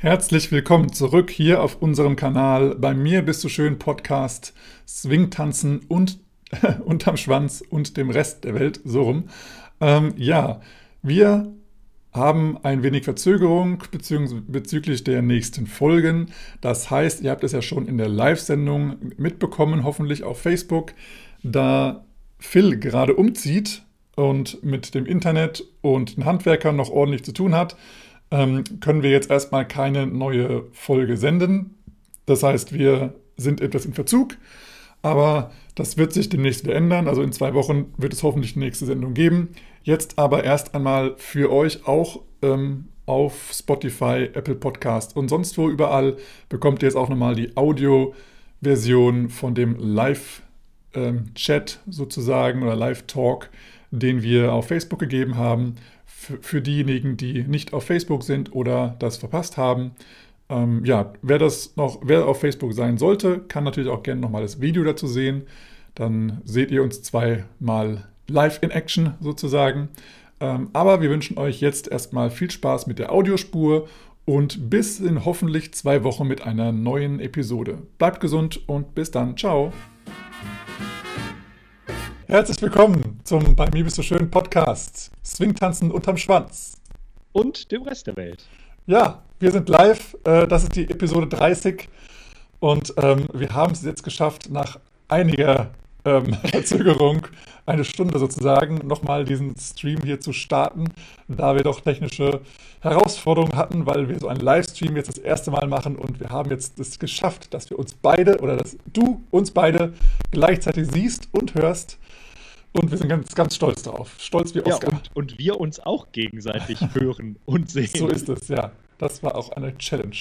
Herzlich willkommen zurück hier auf unserem Kanal. Bei mir bist du schön Podcast Swingtanzen und unterm Schwanz und dem Rest der Welt so rum. Ähm, ja, wir haben ein wenig Verzögerung bezüglich der nächsten Folgen. Das heißt, ihr habt es ja schon in der Live-Sendung mitbekommen, hoffentlich auf Facebook, da Phil gerade umzieht und mit dem Internet und den Handwerkern noch ordentlich zu tun hat ähm, können wir jetzt erstmal keine neue Folge senden. Das heißt, wir sind etwas in Verzug, aber das wird sich demnächst wieder ändern. Also in zwei Wochen wird es hoffentlich die nächste Sendung geben. Jetzt aber erst einmal für euch auch ähm, auf Spotify, Apple Podcast und sonst wo überall bekommt ihr jetzt auch nochmal die Audio-Version von dem Live-Chat ähm, sozusagen oder Live-Talk, den wir auf Facebook gegeben haben für, diejenigen, die nicht auf Facebook sind oder das verpasst haben. Ähm, ja, wer das noch, wer auf Facebook sein sollte, kann natürlich auch gerne nochmal das Video dazu sehen. Dann seht ihr uns zweimal live in Action sozusagen. Ähm, aber wir wünschen euch jetzt erstmal viel Spaß mit der Audiospur und bis in hoffentlich zwei Wochen mit einer neuen Episode. Bleibt gesund und bis dann. Ciao. Herzlich willkommen zum Bei mir bist du schön Podcast. Swingtanzen unterm Schwanz. Und dem Rest der Welt. Ja, wir sind live. Äh, das ist die Episode 30. Und ähm, wir haben es jetzt geschafft, nach einiger ähm, Verzögerung, eine Stunde sozusagen, nochmal diesen Stream hier zu starten, da wir doch technische Herausforderungen hatten, weil wir so einen Livestream jetzt das erste Mal machen und wir haben jetzt es geschafft, dass wir uns beide oder dass du uns beide gleichzeitig siehst und hörst. Und wir sind ganz, ganz stolz darauf. Stolz wie Oscar. Ja, und, und wir uns auch gegenseitig hören und sehen. So ist es, ja. Das war auch eine Challenge.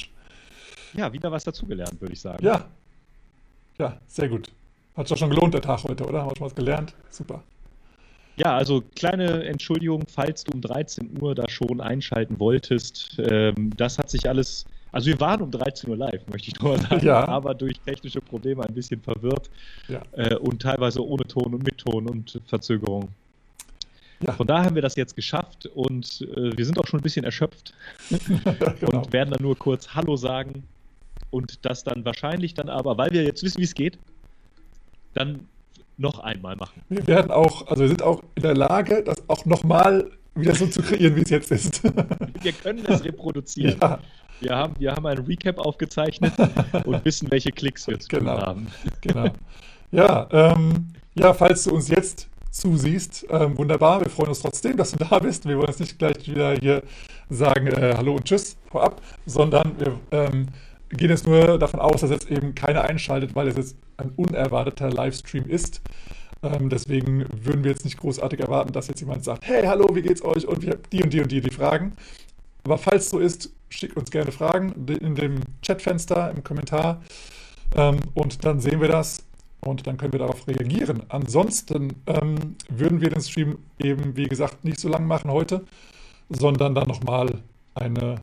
Ja, wieder was dazugelernt, würde ich sagen. Ja. Ja, sehr gut. Hat sich schon gelohnt, der Tag heute, oder? Haben wir schon was gelernt? Super. Ja, also kleine Entschuldigung, falls du um 13 Uhr da schon einschalten wolltest. Ähm, das hat sich alles also wir waren um 13 Uhr live, möchte ich nur sagen, ja. aber durch technische Probleme ein bisschen verwirrt ja. äh, und teilweise ohne Ton und mit Ton und Verzögerung. Ja. Von daher haben wir das jetzt geschafft und äh, wir sind auch schon ein bisschen erschöpft genau. und werden dann nur kurz Hallo sagen und das dann wahrscheinlich dann aber, weil wir jetzt wissen, wie es geht, dann noch einmal machen. Wir werden auch, also wir sind auch in der Lage, das auch nochmal wieder so zu kreieren, wie es jetzt ist. wir können es reproduzieren. Ja. Wir haben, wir haben ein Recap aufgezeichnet und wissen, welche Klicks wir zu genau, haben. Genau. Ja, ähm, ja, falls du uns jetzt zusiehst, ähm, wunderbar. Wir freuen uns trotzdem, dass du da bist. Wir wollen jetzt nicht gleich wieder hier sagen äh, Hallo und Tschüss vorab, sondern wir ähm, gehen jetzt nur davon aus, dass jetzt eben keiner einschaltet, weil es jetzt ein unerwarteter Livestream ist. Ähm, deswegen würden wir jetzt nicht großartig erwarten, dass jetzt jemand sagt, hey, hallo, wie geht's euch? Und wir haben die und die und die die Fragen. Aber falls so ist, schickt uns gerne Fragen in dem Chatfenster, im Kommentar. Ähm, und dann sehen wir das und dann können wir darauf reagieren. Ansonsten ähm, würden wir den Stream eben, wie gesagt, nicht so lang machen heute, sondern dann nochmal eine,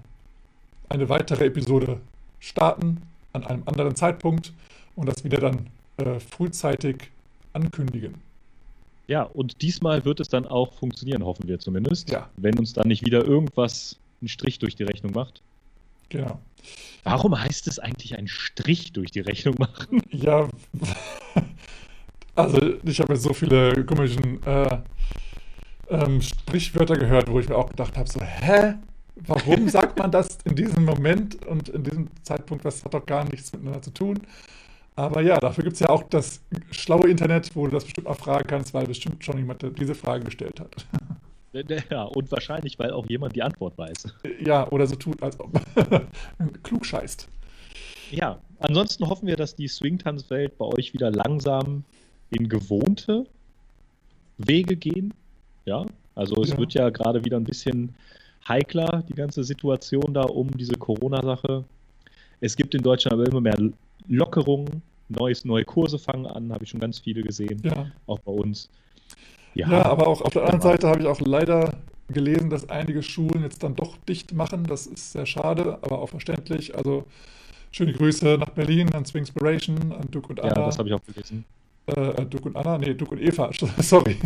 eine weitere Episode starten an einem anderen Zeitpunkt und das wieder dann äh, frühzeitig ankündigen. Ja, und diesmal wird es dann auch funktionieren, hoffen wir zumindest. Ja. Wenn uns dann nicht wieder irgendwas einen Strich durch die Rechnung macht. Genau. Warum heißt es eigentlich einen Strich durch die Rechnung machen? Ja, also ich habe jetzt so viele komischen äh, ähm, Sprichwörter gehört, wo ich mir auch gedacht habe, so, hä? Warum sagt man das in diesem Moment und in diesem Zeitpunkt? Das hat doch gar nichts miteinander zu tun. Aber ja, dafür gibt es ja auch das schlaue Internet, wo du das bestimmt mal fragen kannst, weil bestimmt schon jemand diese Frage gestellt hat. Ja, und wahrscheinlich, weil auch jemand die Antwort weiß. Ja, oder so tut, als ob klug scheißt. Ja, ansonsten hoffen wir, dass die Swing-Tanzwelt bei euch wieder langsam in gewohnte Wege gehen. Ja, also es ja. wird ja gerade wieder ein bisschen heikler, die ganze Situation da um diese Corona-Sache. Es gibt in Deutschland aber immer mehr Lockerungen, neues, neue Kurse fangen an, habe ich schon ganz viele gesehen, ja. auch bei uns. Ja, ja, aber auch auf der anderen Seite habe ich auch leider gelesen, dass einige Schulen jetzt dann doch dicht machen. Das ist sehr schade, aber auch verständlich. Also schöne Grüße nach Berlin an Swingspiration, an Duke und Anna. Ja, das habe ich auch gelesen. Äh, Duke und Anna, nee, Duke und Eva, sorry.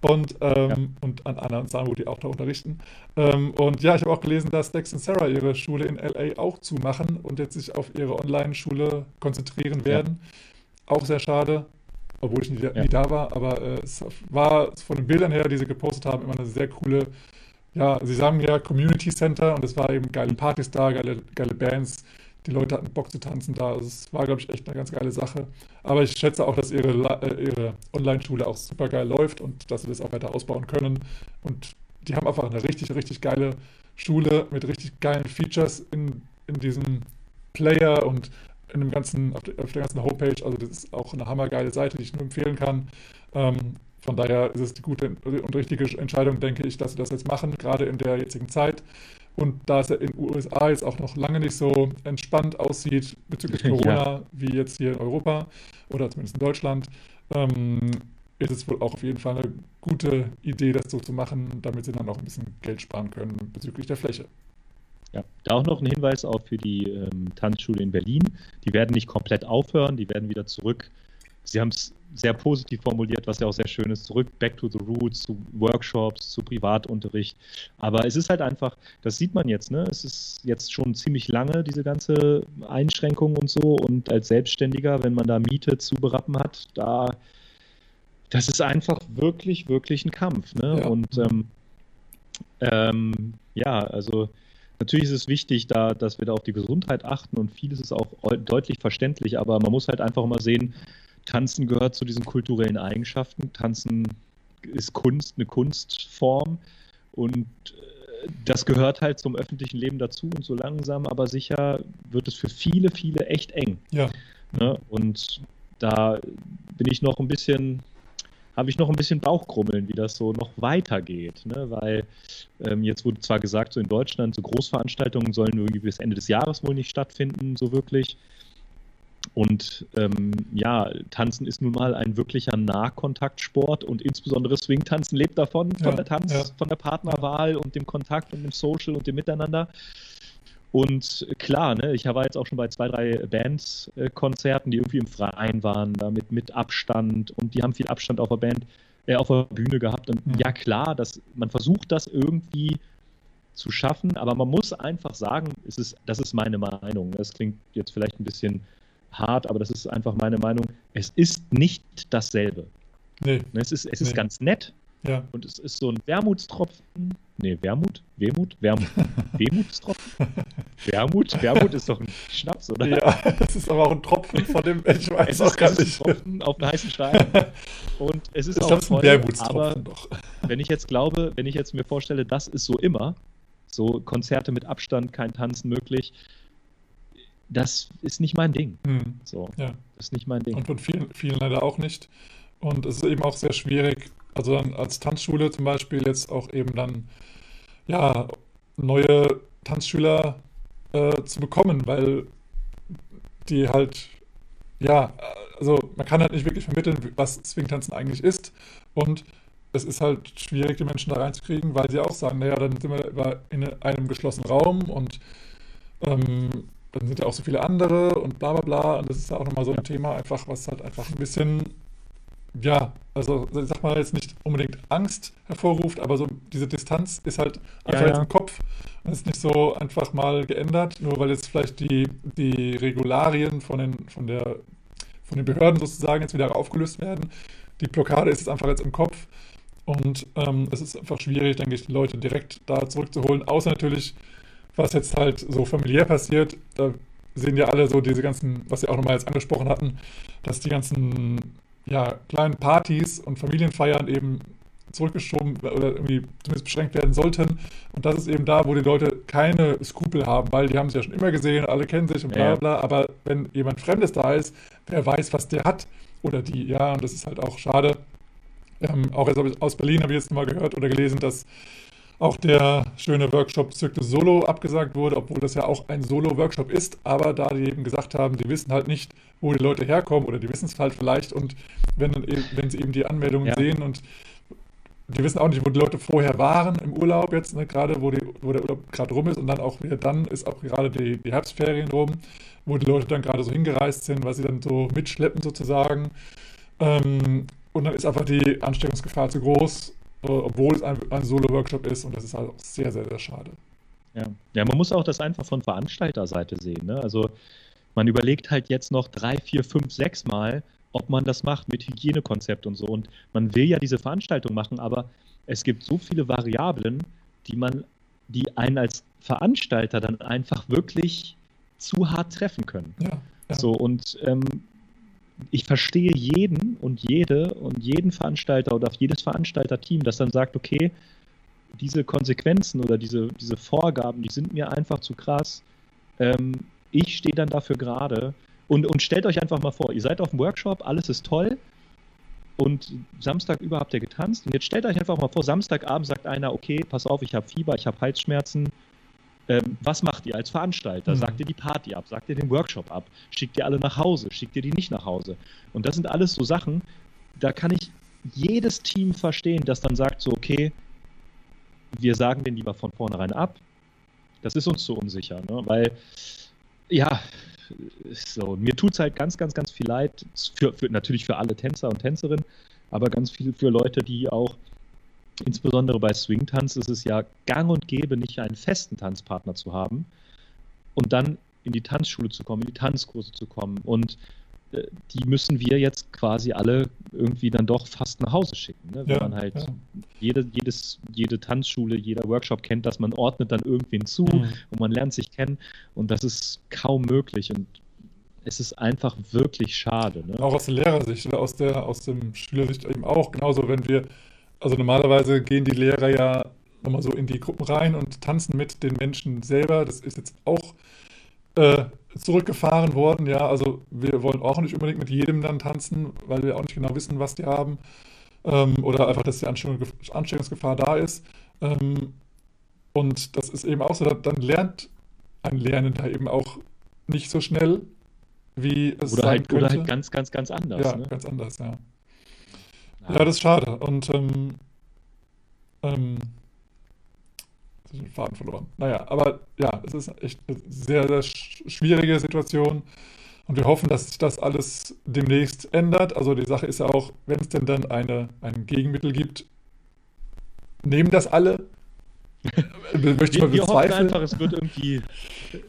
und, ähm, ja. und an Anna und Samu, die auch da unterrichten. Ähm, und ja, ich habe auch gelesen, dass Dex und Sarah ihre Schule in LA auch zumachen und jetzt sich auf ihre Online-Schule konzentrieren werden. Ja. Auch sehr schade, obwohl ich nie, ja. nie da war, aber äh, es war von den Bildern her, die sie gepostet haben, immer eine sehr coole, ja, sie sagen ja Community Center und es war eben geile Partys da, geile, geile Bands die Leute hatten Bock zu tanzen da. Also es war, glaube ich, echt eine ganz geile Sache. Aber ich schätze auch, dass ihre, äh, ihre Online-Schule auch super geil läuft und dass sie das auch weiter ausbauen können. Und die haben einfach eine richtig, richtig geile Schule mit richtig geilen Features in, in diesem Player und in dem ganzen, auf der, auf der ganzen Homepage. Also das ist auch eine hammergeile Seite, die ich nur empfehlen kann. Ähm, von daher ist es die gute und richtige Entscheidung, denke ich, dass sie das jetzt machen, gerade in der jetzigen Zeit. Und da es ja in den USA jetzt auch noch lange nicht so entspannt aussieht bezüglich Corona ja. wie jetzt hier in Europa oder zumindest in Deutschland, ähm, ist es wohl auch auf jeden Fall eine gute Idee, das so zu machen, damit sie dann auch ein bisschen Geld sparen können bezüglich der Fläche. Ja, da auch noch ein Hinweis auch für die ähm, Tanzschule in Berlin. Die werden nicht komplett aufhören, die werden wieder zurück. Sie haben es sehr positiv formuliert, was ja auch sehr schön ist, zurück, back to the roots, zu Workshops, zu Privatunterricht. Aber es ist halt einfach, das sieht man jetzt, ne? Es ist jetzt schon ziemlich lange, diese ganze Einschränkung und so. Und als Selbstständiger, wenn man da Miete zu berappen hat, da, das ist einfach wirklich, wirklich ein Kampf, ne? Ja. Und ähm, ähm, ja, also Natürlich ist es wichtig, da, dass wir da auf die Gesundheit achten und vieles ist auch deutlich verständlich, aber man muss halt einfach mal sehen, Tanzen gehört zu diesen kulturellen Eigenschaften. Tanzen ist Kunst, eine Kunstform und äh, das gehört halt zum öffentlichen Leben dazu und so langsam, aber sicher wird es für viele, viele echt eng. Ja. Ne? Und da bin ich noch ein bisschen, habe ich noch ein bisschen Bauchkrummeln, wie das so noch weitergeht. Ne? Weil ähm, jetzt wurde zwar gesagt, so in Deutschland, so Großveranstaltungen sollen irgendwie bis Ende des Jahres wohl nicht stattfinden, so wirklich. Und ähm, ja, Tanzen ist nun mal ein wirklicher Nahkontaktsport und insbesondere Swing-Tanzen lebt davon, von ja, der Tanz, ja. von der Partnerwahl und dem Kontakt und dem Social und dem Miteinander. Und klar, ne, ich war jetzt auch schon bei zwei, drei Bands-Konzerten, die irgendwie im Freien waren, damit mit Abstand und die haben viel Abstand auf der Band, äh, auf der Bühne gehabt. Und mhm. ja, klar, das, man versucht das irgendwie zu schaffen, aber man muss einfach sagen, es ist, das ist meine Meinung. Das klingt jetzt vielleicht ein bisschen hart, aber das ist einfach meine Meinung. Es ist nicht dasselbe. Nee. Ne, es ist, es ist nee. ganz nett. Ja. Und es ist so ein Wermutstropfen. Nee, Wermut? Wehmut? Wermut. Wehmutstropfen? Wermut? Wermut ist doch ein Schnaps, oder? Ja, das ist aber auch ein Tropfen von dem, ich weiß es auch gar nicht. Ein Tropfen auf einen heißen Stein. Und es ist ich auch toll, aber doch. wenn ich jetzt glaube, wenn ich jetzt mir vorstelle, das ist so immer, so Konzerte mit Abstand, kein Tanzen möglich, das ist nicht mein Ding. Hm. So, ja. Das ist nicht mein Ding. Und von vielen, vielen leider auch nicht. Und es ist eben auch sehr schwierig, also dann als Tanzschule zum Beispiel jetzt auch eben dann, ja, neue Tanzschüler äh, zu bekommen, weil die halt, ja, also man kann halt nicht wirklich vermitteln, was Swingtanzen eigentlich ist. Und es ist halt schwierig, die Menschen da reinzukriegen, weil sie auch sagen, naja, dann sind wir in einem geschlossenen Raum und ähm, dann sind ja auch so viele andere und bla bla bla. Und das ist ja auch nochmal so ein Thema, einfach, was halt einfach ein bisschen, ja, also ich sag mal jetzt nicht unbedingt Angst hervorruft, aber so diese Distanz ist halt einfach ja, ja. jetzt im Kopf. Und ist nicht so einfach mal geändert, nur weil jetzt vielleicht die, die Regularien von den, von der von den Behörden sozusagen jetzt wieder aufgelöst werden. Die Blockade ist jetzt einfach jetzt im Kopf. Und ähm, es ist einfach schwierig, denke ich, die Leute direkt da zurückzuholen. Außer natürlich, was jetzt halt so familiär passiert, da sehen ja alle so diese ganzen, was Sie auch nochmal jetzt angesprochen hatten, dass die ganzen ja, kleinen Partys und Familienfeiern eben zurückgeschoben oder irgendwie zumindest beschränkt werden sollten. Und das ist eben da, wo die Leute keine Skrupel haben, weil die haben sich ja schon immer gesehen, alle kennen sich und bla bla. Aber wenn jemand Fremdes da ist, wer weiß, was der hat oder die, ja, und das ist halt auch schade. Ähm, auch jetzt aus Berlin habe ich jetzt mal gehört oder gelesen, dass auch der schöne Workshop Cirque Solo abgesagt wurde, obwohl das ja auch ein Solo-Workshop ist. Aber da die eben gesagt haben, die wissen halt nicht, wo die Leute herkommen oder die wissen es halt vielleicht und wenn, wenn sie eben die Anmeldungen ja. sehen und die wissen auch nicht, wo die Leute vorher waren im Urlaub jetzt, ne, gerade wo, die, wo der Urlaub gerade rum ist und dann auch wieder dann ist auch gerade die, die Herbstferien rum, wo die Leute dann gerade so hingereist sind, was sie dann so mitschleppen sozusagen. Ähm, und dann ist einfach die Ansteckungsgefahr zu groß, obwohl es ein, ein Solo-Workshop ist und das ist halt auch sehr, sehr, sehr schade. Ja. ja, man muss auch das einfach von Veranstalterseite sehen. Ne? Also man überlegt halt jetzt noch drei, vier, fünf, sechs Mal, ob man das macht mit Hygienekonzept und so. Und man will ja diese Veranstaltung machen, aber es gibt so viele Variablen, die man, die einen als Veranstalter dann einfach wirklich zu hart treffen können. Ja, ja. So und ähm, ich verstehe jeden und jede und jeden Veranstalter oder jedes Veranstalterteam, das dann sagt, okay, diese Konsequenzen oder diese, diese Vorgaben, die sind mir einfach zu krass. Ähm, ich stehe dann dafür gerade. Und, und stellt euch einfach mal vor, ihr seid auf dem Workshop, alles ist toll. Und Samstag über habt ihr getanzt. Und jetzt stellt euch einfach mal vor, Samstagabend sagt einer, okay, pass auf, ich habe Fieber, ich habe Halsschmerzen. Ähm, was macht ihr als Veranstalter? Mhm. Sagt ihr die Party ab? Sagt ihr den Workshop ab? Schickt ihr alle nach Hause? Schickt ihr die nicht nach Hause? Und das sind alles so Sachen, da kann ich jedes Team verstehen, das dann sagt so, okay, wir sagen den lieber von vornherein ab. Das ist uns zu unsicher, ne? weil, ja, so, mir tut es halt ganz, ganz, ganz viel leid, für, für, natürlich für alle Tänzer und Tänzerinnen, aber ganz viel für Leute, die auch, insbesondere bei Swing-Tanz, ist es ja gang und gäbe, nicht einen festen Tanzpartner zu haben und dann in die Tanzschule zu kommen, in die Tanzkurse zu kommen und äh, die müssen wir jetzt quasi alle irgendwie dann doch fast nach Hause schicken. Ne? Wenn ja, man halt ja. jede, jedes, jede Tanzschule, jeder Workshop kennt, dass man ordnet dann irgendwen zu mhm. und man lernt sich kennen und das ist kaum möglich und es ist einfach wirklich schade. Ne? Auch aus der Lehrersicht oder aus der aus dem Schülersicht eben auch. Genauso, wenn wir, also normalerweise gehen die Lehrer ja nochmal so in die Gruppen rein und tanzen mit den Menschen selber. Das ist jetzt auch äh, zurückgefahren worden. Ja, also wir wollen auch nicht unbedingt mit jedem dann tanzen, weil wir auch nicht genau wissen, was die haben. Ähm, oder einfach, dass die Ansteckungsgefahr da ist. Ähm, und das ist eben auch so, dann lernt ein Lernender eben auch nicht so schnell, wie es oder sein halt, könnte. Oder halt ganz, ganz, ganz anders. Ja, ne? ganz anders, ja. Ja, das ist schade. Und ähm, ähm, den Faden verloren. Naja, aber ja, es ist echt eine sehr, sehr schwierige Situation. Und wir hoffen, dass sich das alles demnächst ändert. Also die Sache ist ja auch, wenn es denn dann eine, ein Gegenmittel gibt, nehmen das alle. Möchte wir, wir hoffen einfach, es wird irgendwie,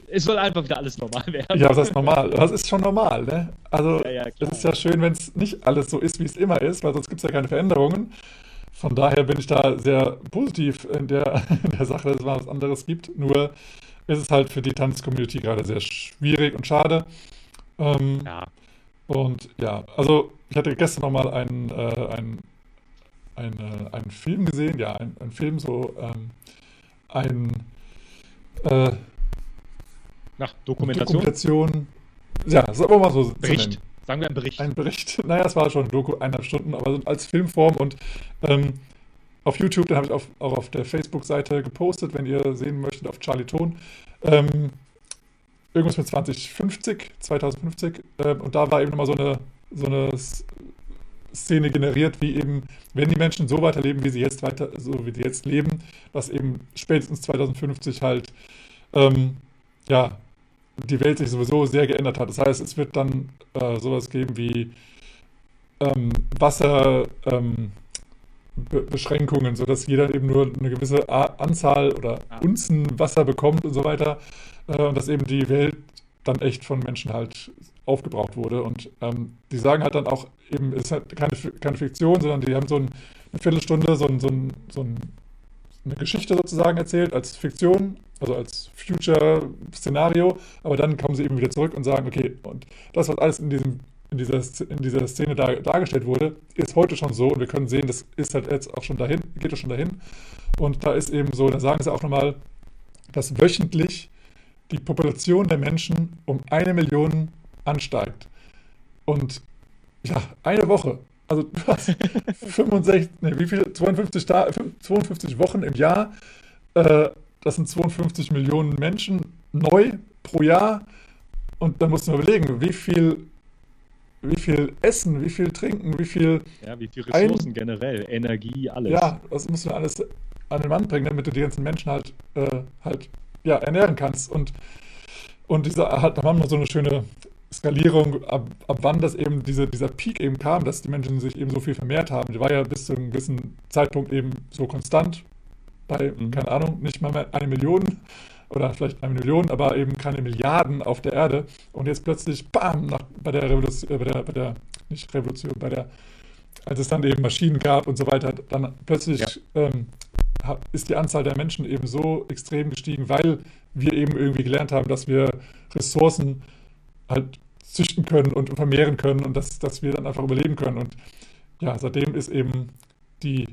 es soll einfach wieder alles normal werden. Ja, was heißt normal? Das ist schon normal, ne? Also es ja, ja, ist ja schön, wenn es nicht alles so ist, wie es immer ist, weil sonst gibt es ja keine Veränderungen. Von daher bin ich da sehr positiv in der, in der Sache, dass es was anderes gibt. Nur ist es halt für die Tanz-Community gerade sehr schwierig und schade. Ähm, ja. Und ja, also ich hatte gestern nochmal einen, äh, einen, einen, äh, einen Film gesehen, ja, einen, einen Film, so ähm, ein äh, Nach Dokumentation? Dokumentation. Ja, sagen wir mal so. Bericht. Sagen wir ein Bericht. Ein Bericht. Naja, es war schon ein Doku, eineinhalb Stunden, aber als Filmform und ähm, auf YouTube, den habe ich auf, auch auf der Facebook-Seite gepostet, wenn ihr sehen möchtet, auf Charlie Ton. Ähm, irgendwas mit 2050, 2050. Ähm, und da war eben nochmal so eine, so eine Szene generiert, wie eben, wenn die Menschen so weiterleben, wie sie jetzt weiter, so wie sie jetzt leben, dass eben spätestens 2050 halt ähm, ja, die Welt sich sowieso sehr geändert hat. Das heißt, es wird dann äh, sowas geben wie ähm, Wasserbeschränkungen, ähm, sodass jeder eben nur eine gewisse Anzahl oder Unzen Wasser bekommt und so weiter. Äh, und dass eben die Welt dann echt von Menschen halt aufgebraucht wurde. Und ähm, die sagen halt dann auch eben, es ist halt keine, keine Fiktion, sondern die haben so ein, eine Viertelstunde so, ein, so, ein, so ein, eine Geschichte sozusagen erzählt als Fiktion also als Future-Szenario, aber dann kommen sie eben wieder zurück und sagen, okay, und das, was alles in, diesem, in, dieser, in dieser Szene dar, dargestellt wurde, ist heute schon so und wir können sehen, das ist halt jetzt auch schon dahin, geht ja schon dahin. Und da ist eben so, da sagen sie auch nochmal, dass wöchentlich die Population der Menschen um eine Million ansteigt. Und ja, eine Woche. Also du hast 65, ne, wie viel? 52, 52 Wochen im Jahr. Äh, das sind 52 Millionen Menschen neu pro Jahr. Und dann musst du mal überlegen, wie viel, wie viel Essen, wie viel Trinken, wie viel. Ja, wie viel Ressourcen ein, generell, Energie, alles. Ja, das musst du alles an den Mann bringen, damit du die ganzen Menschen halt, äh, halt ja, ernähren kannst. Und, und dieser, halt, da haben wir so eine schöne Skalierung, ab, ab wann das eben diese, dieser Peak eben kam, dass die Menschen sich eben so viel vermehrt haben, die war ja bis zu einem gewissen Zeitpunkt eben so konstant bei, mhm. keine Ahnung, nicht mal mehr eine Million oder vielleicht eine Million, aber eben keine Milliarden auf der Erde. Und jetzt plötzlich, bam, nach, bei der Revolution, äh, bei der, bei der, nicht Revolution, bei der, als es dann eben Maschinen gab und so weiter, dann plötzlich ja. ähm, ist die Anzahl der Menschen eben so extrem gestiegen, weil wir eben irgendwie gelernt haben, dass wir Ressourcen halt züchten können und vermehren können und dass, dass wir dann einfach überleben können. Und ja, seitdem ist eben die,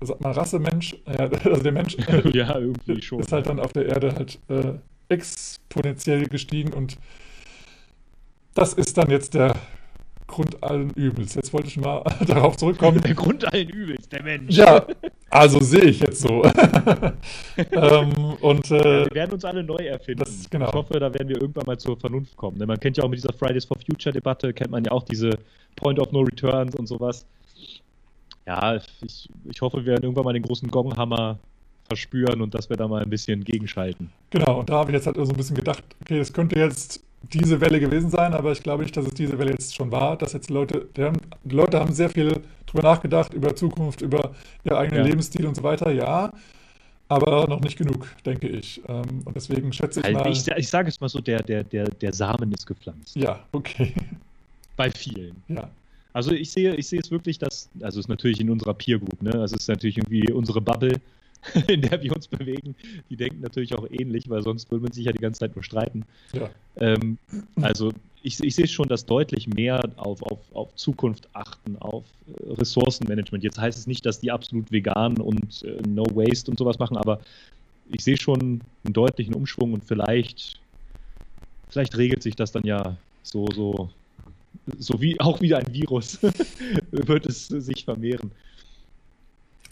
sagt man Rasse Mensch, ja, also der Mensch ja, irgendwie schon, ist halt dann auf der Erde halt äh, exponentiell gestiegen und das ist dann jetzt der Grund allen Übels. Jetzt wollte ich mal darauf zurückkommen. Der Grund allen Übels, der Mensch. Ja, also sehe ich jetzt so. ähm, und, äh, wir werden uns alle neu erfinden. Das, genau. Ich hoffe, da werden wir irgendwann mal zur Vernunft kommen. Man kennt ja auch mit dieser Fridays for Future Debatte, kennt man ja auch diese Point of No Returns und sowas. Ja, ich, ich hoffe, wir werden irgendwann mal den großen Gonghammer verspüren und dass wir da mal ein bisschen gegenschalten. Genau, und da habe ich jetzt halt so ein bisschen gedacht, okay, das könnte jetzt diese Welle gewesen sein, aber ich glaube nicht, dass es diese Welle jetzt schon war, dass jetzt Leute, die, haben, die Leute haben sehr viel drüber nachgedacht, über Zukunft, über ihren eigenen ja. Lebensstil und so weiter, ja, aber noch nicht genug, denke ich. Ähm, und deswegen schätze ich also mal... Ich, ich sage es mal so, der, der, der, der Samen ist gepflanzt. Ja, okay. Bei vielen. Ja. Also ich sehe, ich sehe es wirklich, dass, also es ist natürlich in unserer Peer Group, ne? Also es ist natürlich irgendwie unsere Bubble, in der wir uns bewegen, die denken natürlich auch ähnlich, weil sonst würde man sich ja die ganze Zeit nur streiten. Ja. Ähm, also ich, ich, sehe schon, dass deutlich mehr auf, auf, auf Zukunft achten, auf äh, Ressourcenmanagement. Jetzt heißt es nicht, dass die absolut vegan und äh, No Waste und sowas machen, aber ich sehe schon einen deutlichen Umschwung und vielleicht, vielleicht regelt sich das dann ja so, so, so wie auch wieder ein Virus wird es sich vermehren.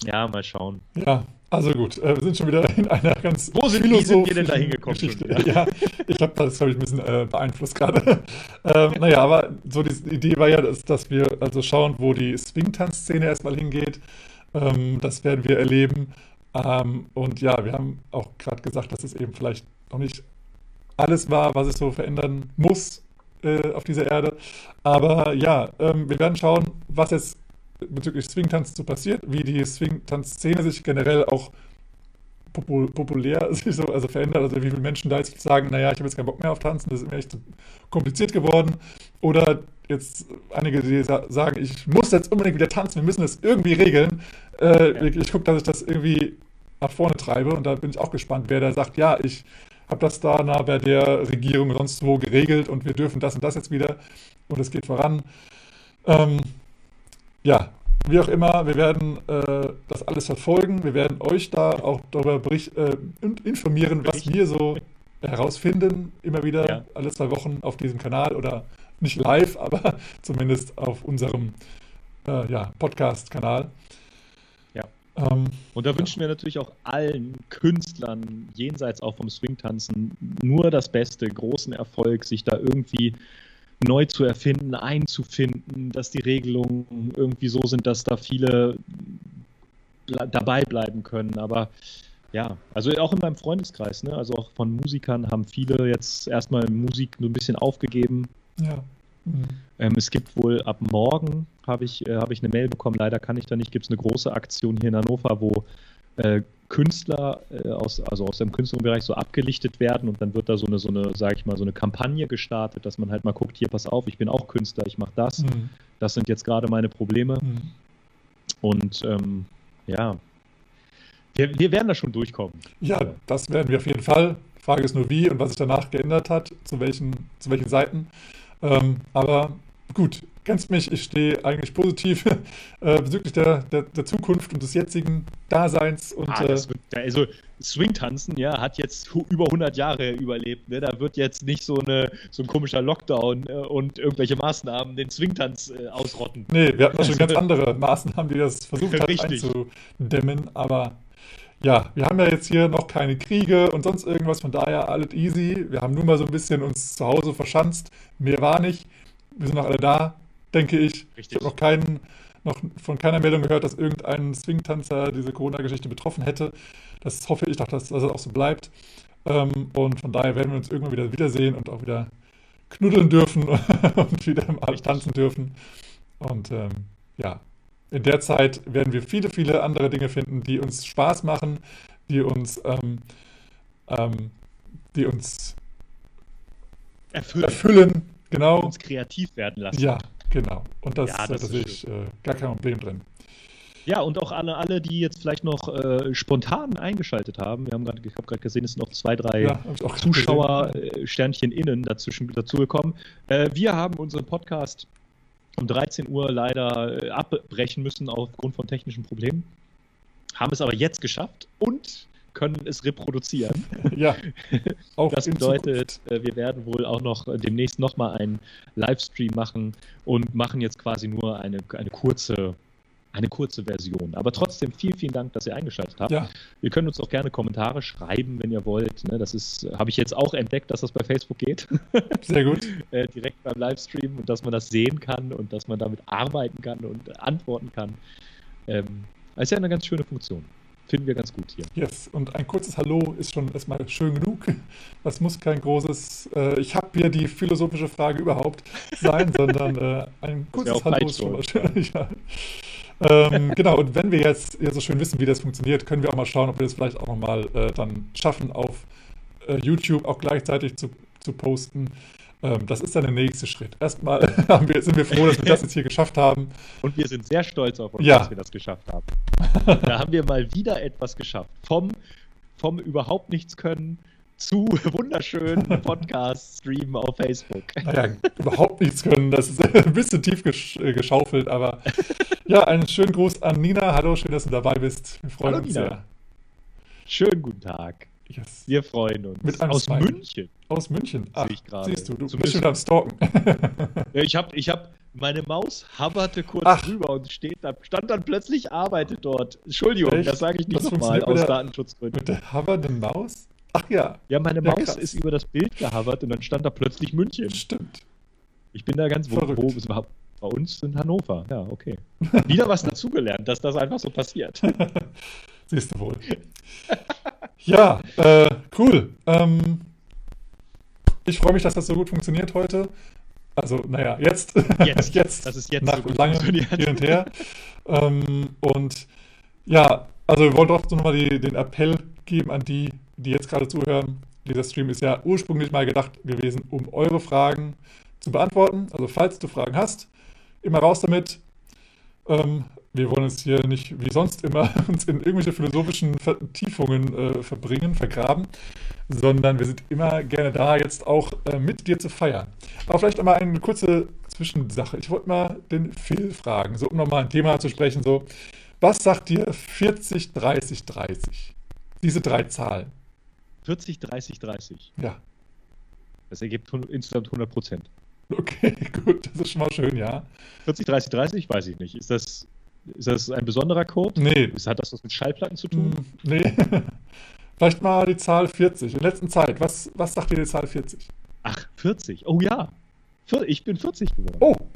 Ja, mal schauen. Ja, also gut, äh, wir sind schon wieder in einer ganz Wo sind, wie sind wir denn da hingekommen? ja, ich glaube, das habe ich ein bisschen äh, beeinflusst gerade. ähm, naja, aber so die Idee war ja, dass, dass wir also schauen, wo die Swing-Tanz-Szene erstmal hingeht. Ähm, das werden wir erleben. Ähm, und ja, wir haben auch gerade gesagt, dass es eben vielleicht noch nicht alles war, was es so verändern muss äh, auf dieser Erde. Aber ja, ähm, wir werden schauen, was jetzt bezüglich Swingtanz so passiert, wie die Swingtanz-Szene sich generell auch populär sich so, also verändert, also wie viele Menschen da jetzt sagen, naja, ich habe jetzt keinen Bock mehr auf Tanzen, das ist mir echt zu kompliziert geworden. Oder jetzt einige, die sagen, ich muss jetzt unbedingt wieder tanzen, wir müssen das irgendwie regeln. Äh, ja. Ich gucke, dass ich das irgendwie nach vorne treibe und da bin ich auch gespannt, wer da sagt, ja, ich habe das da na, bei der Regierung sonst wo geregelt und wir dürfen das und das jetzt wieder und es geht voran. Ähm, ja, wie auch immer, wir werden äh, das alles verfolgen. Wir werden euch da auch darüber bericht, äh, informieren, was wir so herausfinden. Immer wieder ja. alle zwei Wochen auf diesem Kanal oder nicht live, aber zumindest auf unserem äh, ja, Podcast-Kanal. Ja. Ähm, Und da ja. wünschen wir natürlich auch allen Künstlern jenseits auch vom Swing-Tanzen nur das Beste, großen Erfolg, sich da irgendwie neu zu erfinden, einzufinden, dass die Regelungen irgendwie so sind, dass da viele dabei bleiben können. Aber ja, also auch in meinem Freundeskreis, ne? also auch von Musikern haben viele jetzt erstmal Musik nur ein bisschen aufgegeben. Ja. Mhm. Ähm, es gibt wohl ab morgen, habe ich, äh, hab ich eine Mail bekommen, leider kann ich da nicht, gibt es eine große Aktion hier in Hannover, wo äh, Künstler äh, aus, also aus dem Künstlerbereich so abgelichtet werden und dann wird da so eine, so eine, sag ich mal, so eine Kampagne gestartet, dass man halt mal guckt, hier, pass auf, ich bin auch Künstler, ich mache das. Mhm. Das sind jetzt gerade meine Probleme. Mhm. Und ähm, ja, wir, wir, werden da schon durchkommen. Ja, das werden wir auf jeden Fall. Frage ist nur wie und was sich danach geändert hat, zu welchen, zu welchen Seiten. Ähm, aber gut, kennst mich, ich stehe eigentlich positiv äh, bezüglich der, der, der, Zukunft und des jetzigen Daseins. Und, ah, wird, also Swing-Tanzen, ja, hat jetzt über 100 Jahre überlebt. Ne? Da wird jetzt nicht so, eine, so ein komischer Lockdown äh, und irgendwelche Maßnahmen den Swing-Tanz äh, ausrotten. Nee, wir hatten schon ganz andere Maßnahmen, die das versucht haben einzudämmen, aber ja, wir haben ja jetzt hier noch keine Kriege und sonst irgendwas, von daher alles easy. Wir haben nur mal so ein bisschen uns zu Hause verschanzt. Mehr war nicht. Wir sind noch alle da denke ich. Richtig. Ich habe noch keinen, noch von keiner Meldung gehört, dass irgendein Swing-Tanzer diese Corona-Geschichte betroffen hätte. Das hoffe ich doch, dass das auch so bleibt. Ähm, und von daher werden wir uns irgendwann wieder wiedersehen und auch wieder knuddeln dürfen und wieder im Arsch tanzen dürfen. Und ähm, ja, in der Zeit werden wir viele, viele andere Dinge finden, die uns Spaß machen, die uns, ähm, ähm, die uns erfüllen. erfüllen. Genau. uns kreativ werden lassen. Ja, genau. Und das, ja, das da sehe ich äh, gar kein Problem drin. Ja, und auch alle, alle die jetzt vielleicht noch äh, spontan eingeschaltet haben. Wir haben grad, ich habe gerade gesehen, es sind noch zwei, drei ja, Zuschauer, äh, Sternchen innen dazwischen dazugekommen. Äh, wir haben unseren Podcast um 13 Uhr leider äh, abbrechen müssen aufgrund von technischen Problemen. Haben es aber jetzt geschafft und können es reproduzieren. Ja. Auch das bedeutet, Zukunft. Äh, wir werden wohl auch noch demnächst nochmal einen Livestream machen und machen jetzt quasi nur eine, eine kurze eine kurze Version. Aber trotzdem vielen, vielen Dank, dass ihr eingeschaltet habt. Ja. Ihr könnt uns auch gerne Kommentare schreiben, wenn ihr wollt. Ne, das ist, habe ich jetzt auch entdeckt, dass das bei Facebook geht. Sehr gut. äh, direkt beim Livestream und dass man das sehen kann und dass man damit arbeiten kann und antworten kann. Ähm, das ist ja eine ganz schöne Funktion. Finden wir ganz gut hier. Yes, und ein kurzes Hallo ist schon erstmal schön genug. Das muss kein großes, äh, ich habe hier die philosophische Frage überhaupt sein, sondern äh, ein kurzes Hallo ist schon mal schön. ja ähm, genau, und wenn wir jetzt ja so schön wissen, wie das funktioniert, können wir auch mal schauen, ob wir das vielleicht auch nochmal äh, dann schaffen, auf äh, YouTube auch gleichzeitig zu, zu posten. Ähm, das ist dann der nächste Schritt. Erstmal wir, sind wir froh, dass wir das jetzt hier geschafft haben. Und wir sind sehr stolz auf uns, ja. dass wir das geschafft haben. da haben wir mal wieder etwas geschafft. Vom, vom überhaupt nichts können zu wunderschönen Podcast-Stream auf Facebook. Naja, überhaupt nichts können. Das ist ein bisschen tief gesch äh, geschaufelt, aber ja, einen schönen Gruß an Nina. Hallo, schön, dass du dabei bist. Wir freuen Hallo, uns Nina. sehr. Schönen guten Tag. Yes. Wir freuen uns. Mit einem Aus Smile. München. Aus München. Ach, ich siehst du, du bist schon am Stalken. ja, ich habe ich hab, meine Maus hoverte kurz Ach. drüber und steht da, stand dann plötzlich, arbeitet dort. Entschuldigung, Echt? das sage ich nicht nochmal aus Datenschutzgründen. Mit der hovernden Maus? Ach ja. Ja, meine ja, Maus krass. ist über das Bild gehavert und dann stand da plötzlich München. Stimmt. Ich bin da ganz wo, wo ist überhaupt bei uns in Hannover. Ja, okay. Wieder was dazugelernt, dass das einfach so passiert. Siehst du wohl. ja, äh, cool. Ähm, ich freue mich, dass das so gut funktioniert heute. Also, naja, jetzt. Jetzt. jetzt das ist jetzt nach so lange hin und her. ähm, und ja, also wir wollen doch so nochmal den Appell geben an die, die jetzt gerade zuhören. Dieser Stream ist ja ursprünglich mal gedacht gewesen, um eure Fragen zu beantworten. Also falls du Fragen hast, immer raus damit. Ähm, wir wollen uns hier nicht wie sonst immer uns in irgendwelche philosophischen Vertiefungen äh, verbringen, vergraben, sondern wir sind immer gerne da, jetzt auch äh, mit dir zu feiern. Aber vielleicht einmal eine kurze Zwischensache. Ich wollte mal den Phil fragen, so um nochmal ein Thema zu sprechen, so, was sagt dir 40, 30, 30? Diese drei Zahlen. 40, 30, 30. Ja. Das ergibt insgesamt 100 Prozent. Okay, gut, das ist schon mal schön, ja. 40, 30, 30, weiß ich nicht. Ist das, ist das ein besonderer Code? Nee. Hat das was mit Schallplatten zu tun? Mm, nee. Vielleicht mal die Zahl 40. In letzter Zeit, was, was sagt dir die Zahl 40? Ach, 40. Oh ja. Ich bin 40 geworden. Oh.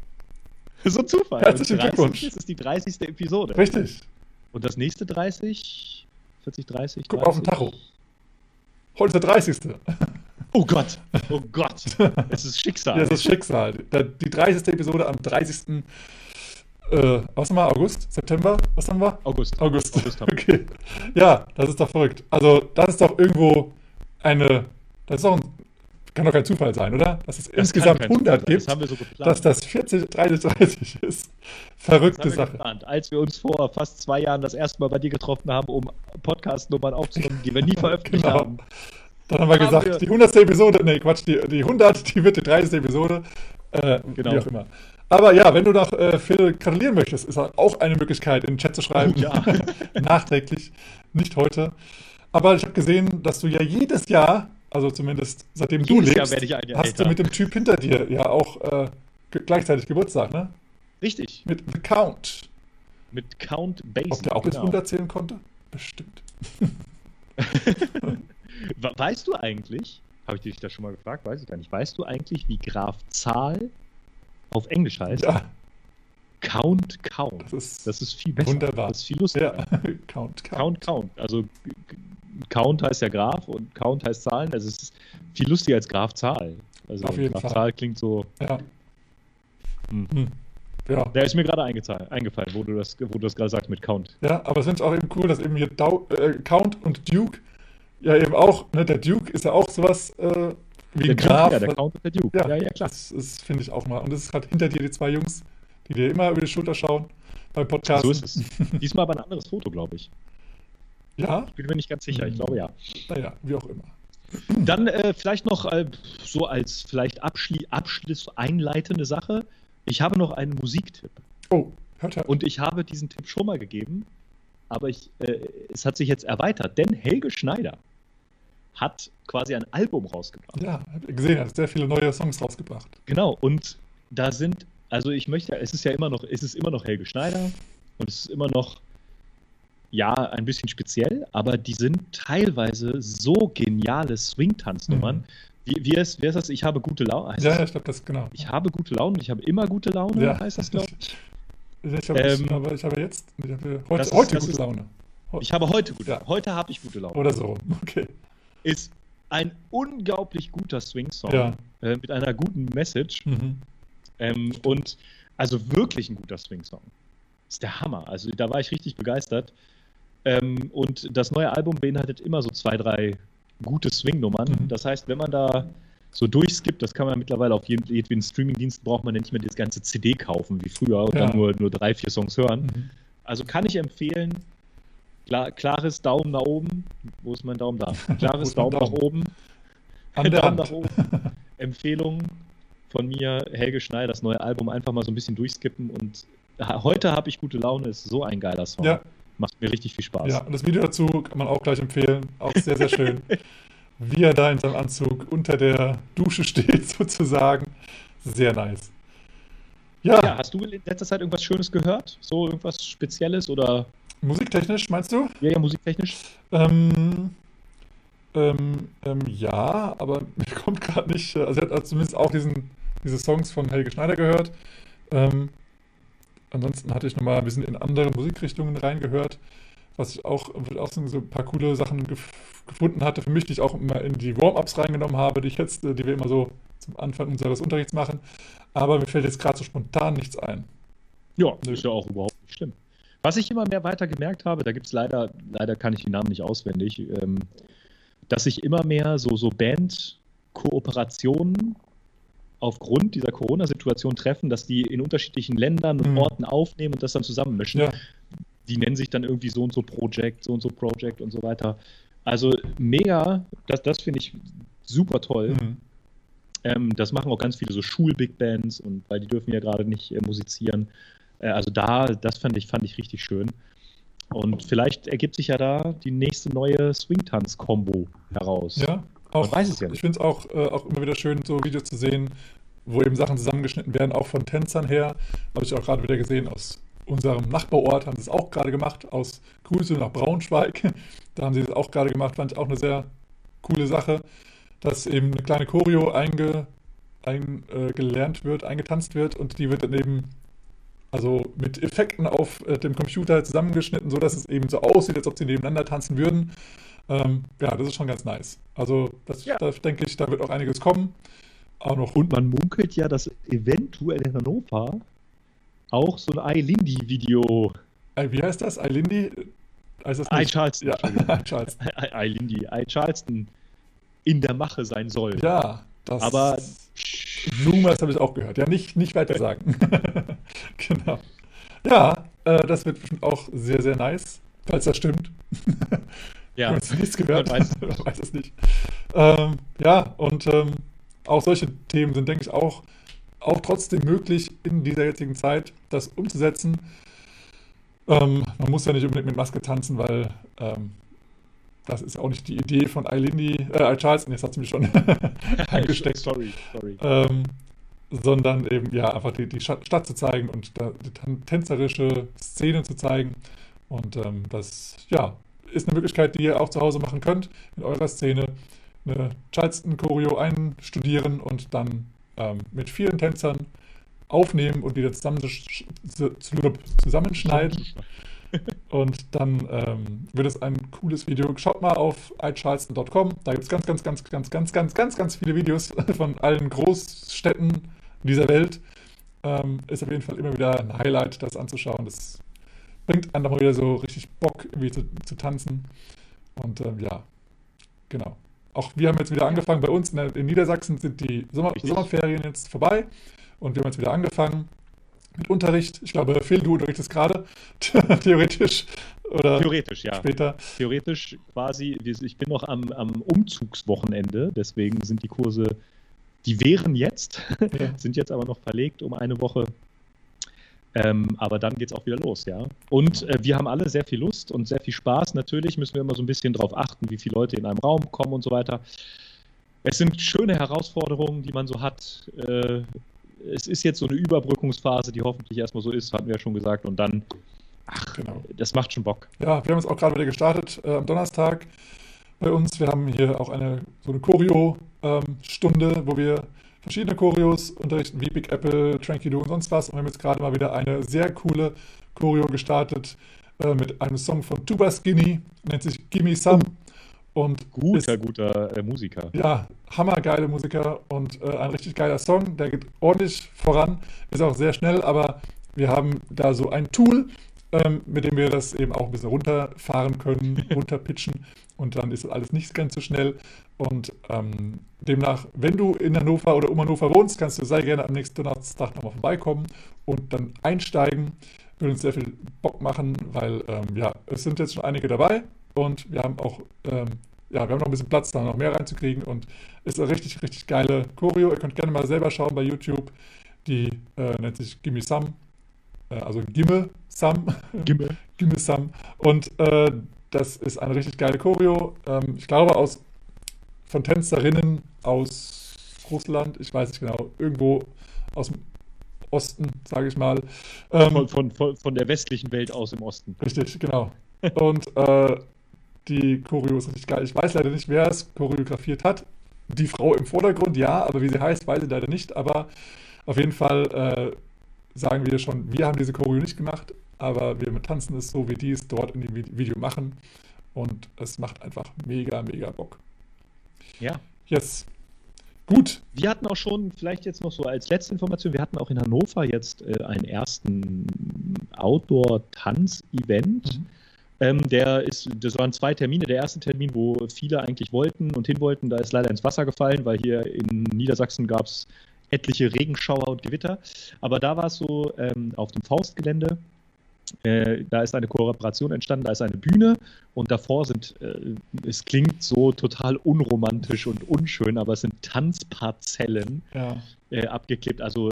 So ein Zufall. Herzlichen Glückwunsch. Das ist die 30. Episode. Richtig. Und das nächste 30? 40, 30? Guck 30. auf den Tacho. Heute ist der 30. Oh Gott, oh Gott. Es ist Schicksal. ja, es ist Schicksal. Die 30. Episode am 30. Äh, was haben wir? August? September? Was haben wir? August. August. August okay. Ja, das ist doch verrückt. Also, das ist doch irgendwo eine. Das ist doch ein kann doch kein Zufall sein, oder? Dass es das insgesamt 100 gibt, das so dass das 40, 30, 30 ist. Verrückte Sache. Geplant. Als wir uns vor fast zwei Jahren das erste Mal bei dir getroffen haben, um Podcast-Nummern aufzunehmen, die wir nie veröffentlicht genau. haben. Dann haben wir haben gesagt, wir die 100. Episode, nee, Quatsch, die, die 100, die wird die 30. Episode. Äh, genau. Wie auch immer. Aber ja, wenn du noch äh, Phil gratulieren möchtest, ist auch eine Möglichkeit, in den Chat zu schreiben. Oh, ja. Nachträglich, nicht heute. Aber ich habe gesehen, dass du ja jedes Jahr also zumindest seitdem Jedes du lebst, hast älter. du mit dem Typ hinter dir ja auch äh, gleichzeitig Geburtstag, ne? Richtig. Mit The Count. Mit Count Basie. Ob der auch genau. bis 100 zählen konnte? Bestimmt. weißt du eigentlich, habe ich dich da schon mal gefragt, weiß ich gar nicht, weißt du eigentlich, wie Graf Zahl auf Englisch heißt? Ja. Count Count. Das ist, das ist viel besser. Wunderbar. Das ist viel lustiger. Ja. Count, Count. Count Count. Also Count heißt ja Graf und Count heißt Zahlen. Also es ist viel lustiger als Graf Zahl. Also Auf jeden Graftal Fall. klingt so. Ja. Hm. Hm. Ja. Der ist mir gerade eingefallen, wo du das, wo du das gerade sagst mit Count. Ja, aber es ich auch eben cool, dass eben hier Dau äh, Count und Duke ja eben auch, ne, der Duke ist ja auch sowas äh, wie Der Graf. ja, der Count und der Duke. Ja, Ja, ja, klar. Das, das finde ich auch mal. Und es ist halt hinter dir die zwei Jungs, die dir immer über die Schulter schauen beim Podcast. So ist es. Diesmal aber ein anderes Foto, glaube ich. Ja, Ich bin mir nicht ganz sicher, ich glaube ja. naja, wie auch immer. Dann äh, vielleicht noch äh, so als vielleicht Abschli Abschluss einleitende Sache. Ich habe noch einen Musiktipp. Oh, hört er. Und ich habe diesen Tipp schon mal gegeben, aber ich, äh, es hat sich jetzt erweitert, denn Helge Schneider hat quasi ein Album rausgebracht. Ja, hab ich gesehen, er hat sehr viele neue Songs rausgebracht. Genau, und da sind, also ich möchte, es ist ja immer noch, es ist immer noch Helge Schneider und es ist immer noch, ja, ein bisschen speziell, aber die sind teilweise so geniale Swing-Tanznummern. Mhm. Wie, wie, ist, wie ist das? Ich habe gute Laune. Heißt Ja, das? ich glaube, das genau. Ich habe gute Laune, ich habe immer gute Laune, Ja. heißt das, glaube ich. Ich habe Ähm, aber ich habe jetzt ich habe heute, ist- heute gute ist- Laune. Ich habe heute gute Ja. Heute habe ich gute Laune. Oder so. Okay. Ist ein unglaublich guter Swing-Song Ja. äh, mit einer guten Message. Mhm. Ähm, und also wirklich ein guter Swing-Song. Ist der Hammer. Also da war ich richtig begeistert. Ähm, und das neue Album beinhaltet immer so zwei, drei gute Swing-Nummern. Mhm. Das heißt, wenn man da so durchskippt, das kann man mittlerweile auf jeden, jedem Streaming-Dienst, braucht man ja nicht mehr das ganze CD kaufen wie früher und Ja. dann nur, nur drei, vier Songs hören. Mhm. Also kann ich empfehlen, klar, klares Daumen nach oben. Wo ist mein Daumen da? Klares mein Daumen nach Daumen? oben. An Daumen nach oben. Empfehlung von mir, Helge Schneider, das neue Album einfach mal so ein bisschen durchskippen und ha- heute habe ich gute Laune, ist so ein geiler Song. Ja, Macht mir richtig viel Spaß. ja, und das Video dazu kann man auch gleich empfehlen. Auch sehr, sehr schön. Wie er da in seinem Anzug unter der Dusche steht, sozusagen. Sehr nice. Ja, Ja, hast du in letzter Zeit irgendwas Schönes gehört? So irgendwas Spezielles oder musiktechnisch meinst du? ja, ja, musiktechnisch? Ähm, ähm, ähm, ja, aber mir kommt gerade nicht. äh, Also, ich habe zumindest auch diesen, diese Songs von Helge Schneider gehört. Ähm, ansonsten hatte ich nochmal ein bisschen in andere Musikrichtungen reingehört, was ich auch, auch so ein paar coole Sachen gef gefunden hatte für mich, die ich auch immer in die Warm-Ups reingenommen habe, die ich jetzt, äh, die wir immer so zum Anfang unseres Unterrichts machen. Aber mir fällt jetzt gerade so spontan nichts ein. Ja, das ist ja auch überhaupt nicht schlimm. Was ich immer mehr weiter gemerkt habe, da gibt es leider, leider kann ich die Namen nicht auswendig, ähm, dass sich immer mehr so, so Band-Kooperationen aufgrund dieser Corona-Situation treffen, dass die in unterschiedlichen Ländern und Mhm. Orten aufnehmen und das dann zusammenmischen. Ja, Die nennen sich dann irgendwie so und so Project, so und so Project und so weiter. Also mega, das, das finde ich super toll. mhm. Ähm, das machen auch ganz viele so Schul-Big Bands und weil die dürfen ja gerade nicht äh, musizieren. Äh, also da, das fand ich, fand ich richtig schön. Und vielleicht ergibt sich ja da die nächste neue Swing-Tanz-Kombo heraus. Ja, auch, Man weiß es ja nicht. Ich finde es auch, äh, auch immer wieder schön, so Videos zu sehen, wo eben Sachen zusammengeschnitten werden, auch von Tänzern her. Habe ich auch gerade wieder gesehen, aus unserem Nachbarort haben sie es auch gerade gemacht, aus Grüße nach Braunschweig. Da haben sie es auch gerade gemacht, fand ich auch eine sehr coole Sache, dass eben eine kleine Choreo einge, ein, äh, gelernt wird, eingetanzt wird und die wird dann eben also mit Effekten auf äh, dem Computer zusammengeschnitten, sodass es eben so aussieht, als ob sie nebeneinander tanzen würden. Ähm, ja, das ist schon ganz nice. Also, das, Ja. da denke ich, da wird auch einiges kommen. Auch noch. Und man munkelt ja, dass eventuell in Hannover auch so ein iLindy-Video, Äh, wie heißt das? Eilindy? Heißt das nicht? iCharleston, Ja, Entschuldigung. Charleston. iLindy, iCharleston in der Mache sein soll. Ja, das. Aber Rumors habe ich auch gehört. Ja, nicht, nicht weiter sagen. genau. Ja, äh, das wird bestimmt auch sehr, sehr nice, falls das stimmt. Ich ja, jetzt nichts gehört. Man weiß Man weiß es nicht. Ähm, ja, und ähm, auch solche Themen sind, denke ich, auch, auch trotzdem möglich in dieser jetzigen Zeit, das umzusetzen. Ähm, man muss ja nicht unbedingt mit Maske tanzen, weil ähm, das ist auch nicht die Idee von Eilindy, äh, Charleston, jetzt hat sie mich schon angesteckt. sorry, sorry. Ähm, sondern eben ja einfach die, die Stadt zu zeigen und da, die tänzerische Szenen zu zeigen. Und ähm, das ja, ist eine Möglichkeit, die ihr auch zu Hause machen könnt, in eurer Szene eine Charleston-Choreo einstudieren und dann ähm, mit vielen Tänzern aufnehmen und wieder zusammen, zusammenschneiden. Und dann ähm, wird es ein cooles Video. Schaut mal auf iCharleston.com. Da gibt es ganz, ganz, ganz, ganz, ganz, ganz, ganz, ganz viele Videos von allen Großstädten dieser Welt. Ähm, ist auf jeden Fall immer wieder ein Highlight, das anzuschauen. Das bringt einfach mal wieder so richtig Bock, irgendwie zu, zu tanzen. Und ähm, ja, genau. Auch wir haben jetzt wieder angefangen. Bei uns in, in Niedersachsen sind die Sommer, Sommerferien jetzt vorbei. Und wir haben jetzt wieder angefangen mit Unterricht. Ich glaube, Phil, du unterrichtest gerade, theoretisch. Oder Theoretisch, ja. Später. Theoretisch quasi, ich bin noch am, am Umzugswochenende, deswegen sind die Kurse, die wären jetzt, ja. sind jetzt aber noch verlegt um eine Woche. Ähm, aber dann geht es auch wieder los, ja. Und äh, wir haben alle sehr viel Lust und sehr viel Spaß. Natürlich müssen wir immer so ein bisschen darauf achten, wie viele Leute in einem Raum kommen und so weiter. Es sind schöne Herausforderungen, die man so hat. Äh, es ist jetzt so eine Überbrückungsphase, die hoffentlich erstmal so ist, hatten wir ja schon gesagt. Und dann, ach, genau. das macht schon Bock. Ja, wir haben es auch gerade wieder gestartet äh, am Donnerstag bei uns. Wir haben hier auch eine so eine Choreo-Stunde, ähm, wo wir verschiedene Choreos unterrichten, wie Big Apple, Tranky Do und sonst was. Und wir haben jetzt gerade mal wieder eine sehr coole Choreo gestartet äh, mit einem Song von Tuba Skinny, nennt sich Gimme Some. Und guter, ist, guter äh, Musiker. Ja, hammergeile Musiker und äh, ein richtig geiler Song. Der geht ordentlich voran, ist auch sehr schnell, aber wir haben da so ein Tool, ähm, mit dem wir das eben auch ein bisschen runterfahren können, runterpitchen und dann ist alles nicht ganz so schnell. Und ähm, demnach, wenn du in Hannover oder um Hannover wohnst, kannst du sehr gerne am nächsten Donnerstag nochmal vorbeikommen und dann einsteigen. Würde uns sehr viel Bock machen, weil ähm, ja, es sind jetzt schon einige dabei und wir haben auch, ähm, ja, wir haben noch ein bisschen Platz, da noch mehr reinzukriegen. Und ist eine richtig, richtig geile Choreo. Ihr könnt gerne mal selber schauen bei YouTube. Die äh, nennt sich Gimme Some. Äh, also Gimme Some. Gimme. Gimme Some. Und äh, das ist eine richtig geile Choreo. Ähm, ich glaube, aus, von Tänzerinnen aus Russland, ich weiß nicht genau, irgendwo aus dem Osten, sage ich mal. Ähm, von, von, von, der westlichen Welt aus im Osten. Richtig, genau. Und äh, die Choreo ist richtig geil. Ich weiß leider nicht, wer es choreografiert hat. Die Frau im Vordergrund, ja, aber wie sie heißt, weiß ich leider nicht. Aber auf jeden Fall äh, sagen wir schon, wir haben diese Choreo nicht gemacht, aber wir tanzen es so, wie die es dort in dem Video machen. Und es macht einfach mega, mega Bock. Ja. Yes. Gut. Wir hatten auch schon, vielleicht jetzt noch so als letzte Information, wir hatten auch in Hannover jetzt äh, einen ersten Outdoor-Tanz-Event. Mhm ähm, der ist, das waren zwei Termine. Der erste Termin, wo viele eigentlich wollten und hin wollten, da ist leider ins Wasser gefallen, weil hier in Niedersachsen gab es etliche Regenschauer und Gewitter. Aber da war es so ähm, auf dem Faustgelände. Äh, da ist eine Kooperation entstanden, da ist eine Bühne und davor sind, äh, es klingt so total unromantisch und unschön, aber es sind Tanzparzellen ja. äh, abgeklebt, also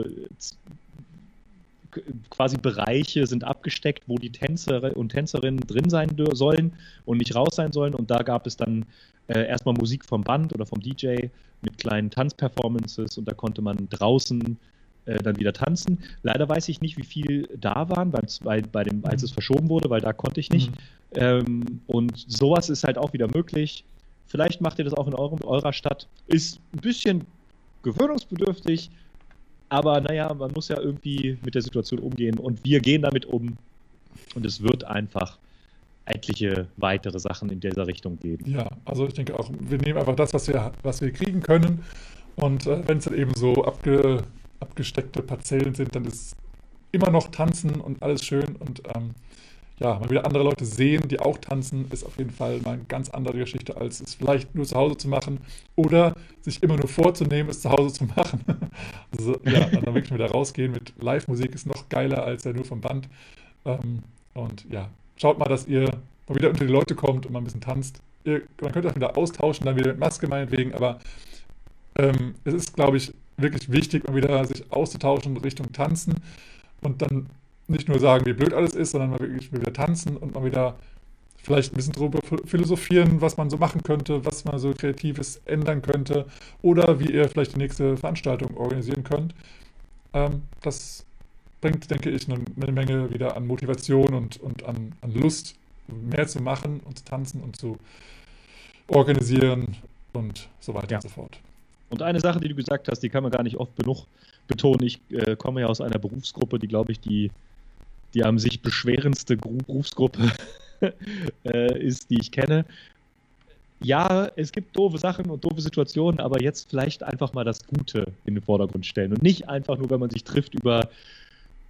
quasi Bereiche sind abgesteckt, wo die Tänzer und Tänzerinnen drin sein sollen und nicht raus sein sollen. Und da gab es dann äh, erstmal Musik vom Band oder vom DJ mit kleinen Tanzperformances und da konnte man draußen äh, dann wieder tanzen. Leider weiß ich nicht, wie viel da waren, beim, bei, bei dem, als es verschoben wurde, weil da konnte ich nicht. Mhm. Ähm, und sowas ist halt auch wieder möglich. Vielleicht macht ihr das auch in eurem, eurer Stadt. Ist ein bisschen gewöhnungsbedürftig, aber naja, man muss ja irgendwie mit der Situation umgehen und wir gehen damit um. Und es wird einfach etliche weitere Sachen in dieser Richtung geben. Ja, also ich denke auch, wir nehmen einfach das, was wir, was wir kriegen können. Und äh, wenn es dann eben so abge, abgesteckte Parzellen sind, dann ist immer noch tanzen und alles schön. Und ähm, ja, mal wieder andere Leute sehen, die auch tanzen, ist auf jeden Fall mal eine ganz andere Geschichte, als es vielleicht nur zu Hause zu machen oder sich immer nur vorzunehmen, es zu Hause zu machen. also ja, dann wirklich wieder rausgehen mit Live-Musik ist noch geiler als ja nur vom Band. Ähm, und ja, schaut mal, dass ihr mal wieder unter die Leute kommt und mal ein bisschen tanzt. Ihr, man könnte auch wieder austauschen, dann wieder mit Maske meinetwegen, aber ähm, es ist, glaube ich, wirklich wichtig, mal wieder sich auszutauschen Richtung Tanzen und dann nicht nur sagen, wie blöd alles ist, sondern mal wirklich wieder tanzen und mal wieder vielleicht ein bisschen darüber philosophieren, was man so machen könnte, was man so kreatives ändern könnte oder wie ihr vielleicht die nächste Veranstaltung organisieren könnt. Ähm, das bringt, denke ich, eine, eine, Menge wieder an Motivation und, und an, an Lust, mehr zu machen und zu tanzen und zu organisieren und so weiter ja. und so fort. Und eine Sache, die du gesagt hast, die kann man gar nicht oft genug betonen. Ich äh, komme ja aus einer Berufsgruppe, die, glaube ich, die die am sich beschwerendste Berufsgruppe äh, ist, die ich kenne. Ja, es gibt doofe Sachen und doofe Situationen, aber jetzt vielleicht einfach mal das Gute in den Vordergrund stellen und nicht einfach nur, wenn man sich trifft, über,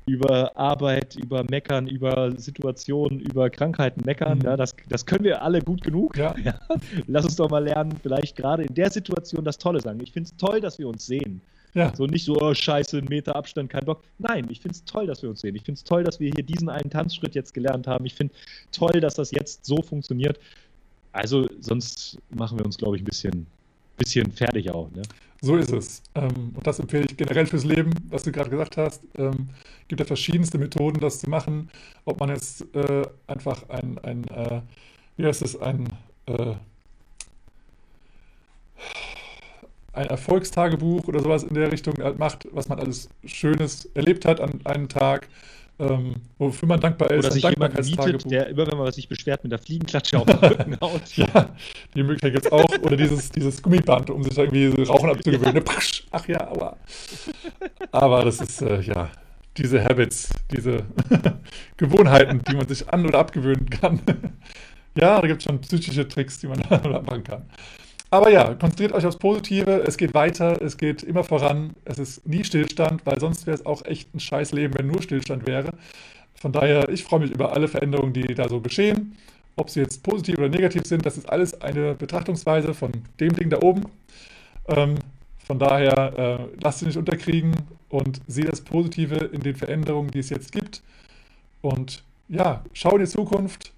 über Arbeit, über Meckern, über Situationen, über Krankheiten meckern. Mhm. Ja, das, das können wir alle gut genug. Ja. Ja. Lass uns doch mal lernen, vielleicht gerade in der Situation das Tolle sagen. Ich finde es toll, dass wir uns sehen. Ja. So nicht so, oh, scheiße, Meter Abstand, kein Bock. Nein, ich finde es toll, dass wir uns sehen. Ich finde es toll, dass wir hier diesen einen Tanzschritt jetzt gelernt haben. Ich finde toll, dass das jetzt so funktioniert. Also, sonst machen wir uns, glaube ich, ein bisschen, bisschen fertig auch. Ne? So ist es. Ähm, und das empfehle ich generell fürs Leben, was du gerade gesagt hast. Ähm, gibt ja verschiedenste Methoden, das zu machen. Ob man jetzt äh, einfach ein, ein äh, wie heißt es, ein äh, ein Erfolgstagebuch oder sowas in der Richtung halt macht, was man alles Schönes erlebt hat an einem Tag, ähm, wofür man dankbar ist. Oder sich jemand mietet, der immer, wenn man sich beschwert, mit der Fliegenklatsche auf den Rücken haut. ja, die Möglichkeit gibt es auch. Oder dieses, dieses Gummiband, um sich irgendwie so Rauchen abzugewöhnen. Ach ja, aua. Aber das ist, äh, ja, diese Habits, diese Gewohnheiten, die man sich an- oder abgewöhnen kann. ja, da gibt es schon psychische Tricks, die man machen kann. Aber ja, konzentriert euch aufs Positive. Es geht weiter, es geht immer voran. Es ist nie Stillstand, weil sonst wäre es auch echt ein scheiß Leben, wenn nur Stillstand wäre. Von daher, ich freue mich über alle Veränderungen, die da so geschehen. Ob sie jetzt positiv oder negativ sind, das ist alles eine Betrachtungsweise von dem Ding da oben. Ähm, von daher, äh, lasst sie nicht unterkriegen und sehe das Positive in den Veränderungen, die es jetzt gibt. Und ja, schau in die Zukunft.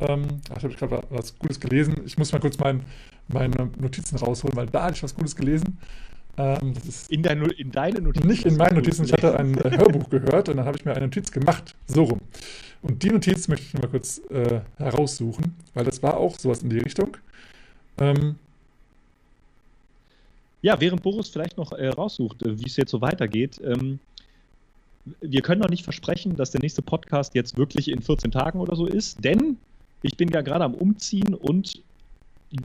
Ähm, ach, ich habe gerade was Gutes gelesen. Ich muss mal kurz meinen meine Notizen rausholen, weil da hatte ich was Gutes gelesen. Ähm, in, dein, in, deine Notizen? Nicht in meinen Notizen. Ich hatte ein äh, Hörbuch gehört und dann habe ich mir eine Notiz gemacht. So rum. Und die Notiz möchte ich mal kurz äh, heraussuchen, weil das war auch sowas in die Richtung. Ähm, ja, während Boris vielleicht noch äh, raussucht, äh, wie es jetzt so weitergeht. Ähm, wir können noch nicht versprechen, dass der nächste Podcast jetzt wirklich in 14 Tagen oder so ist, denn ich bin ja gerade am Umziehen und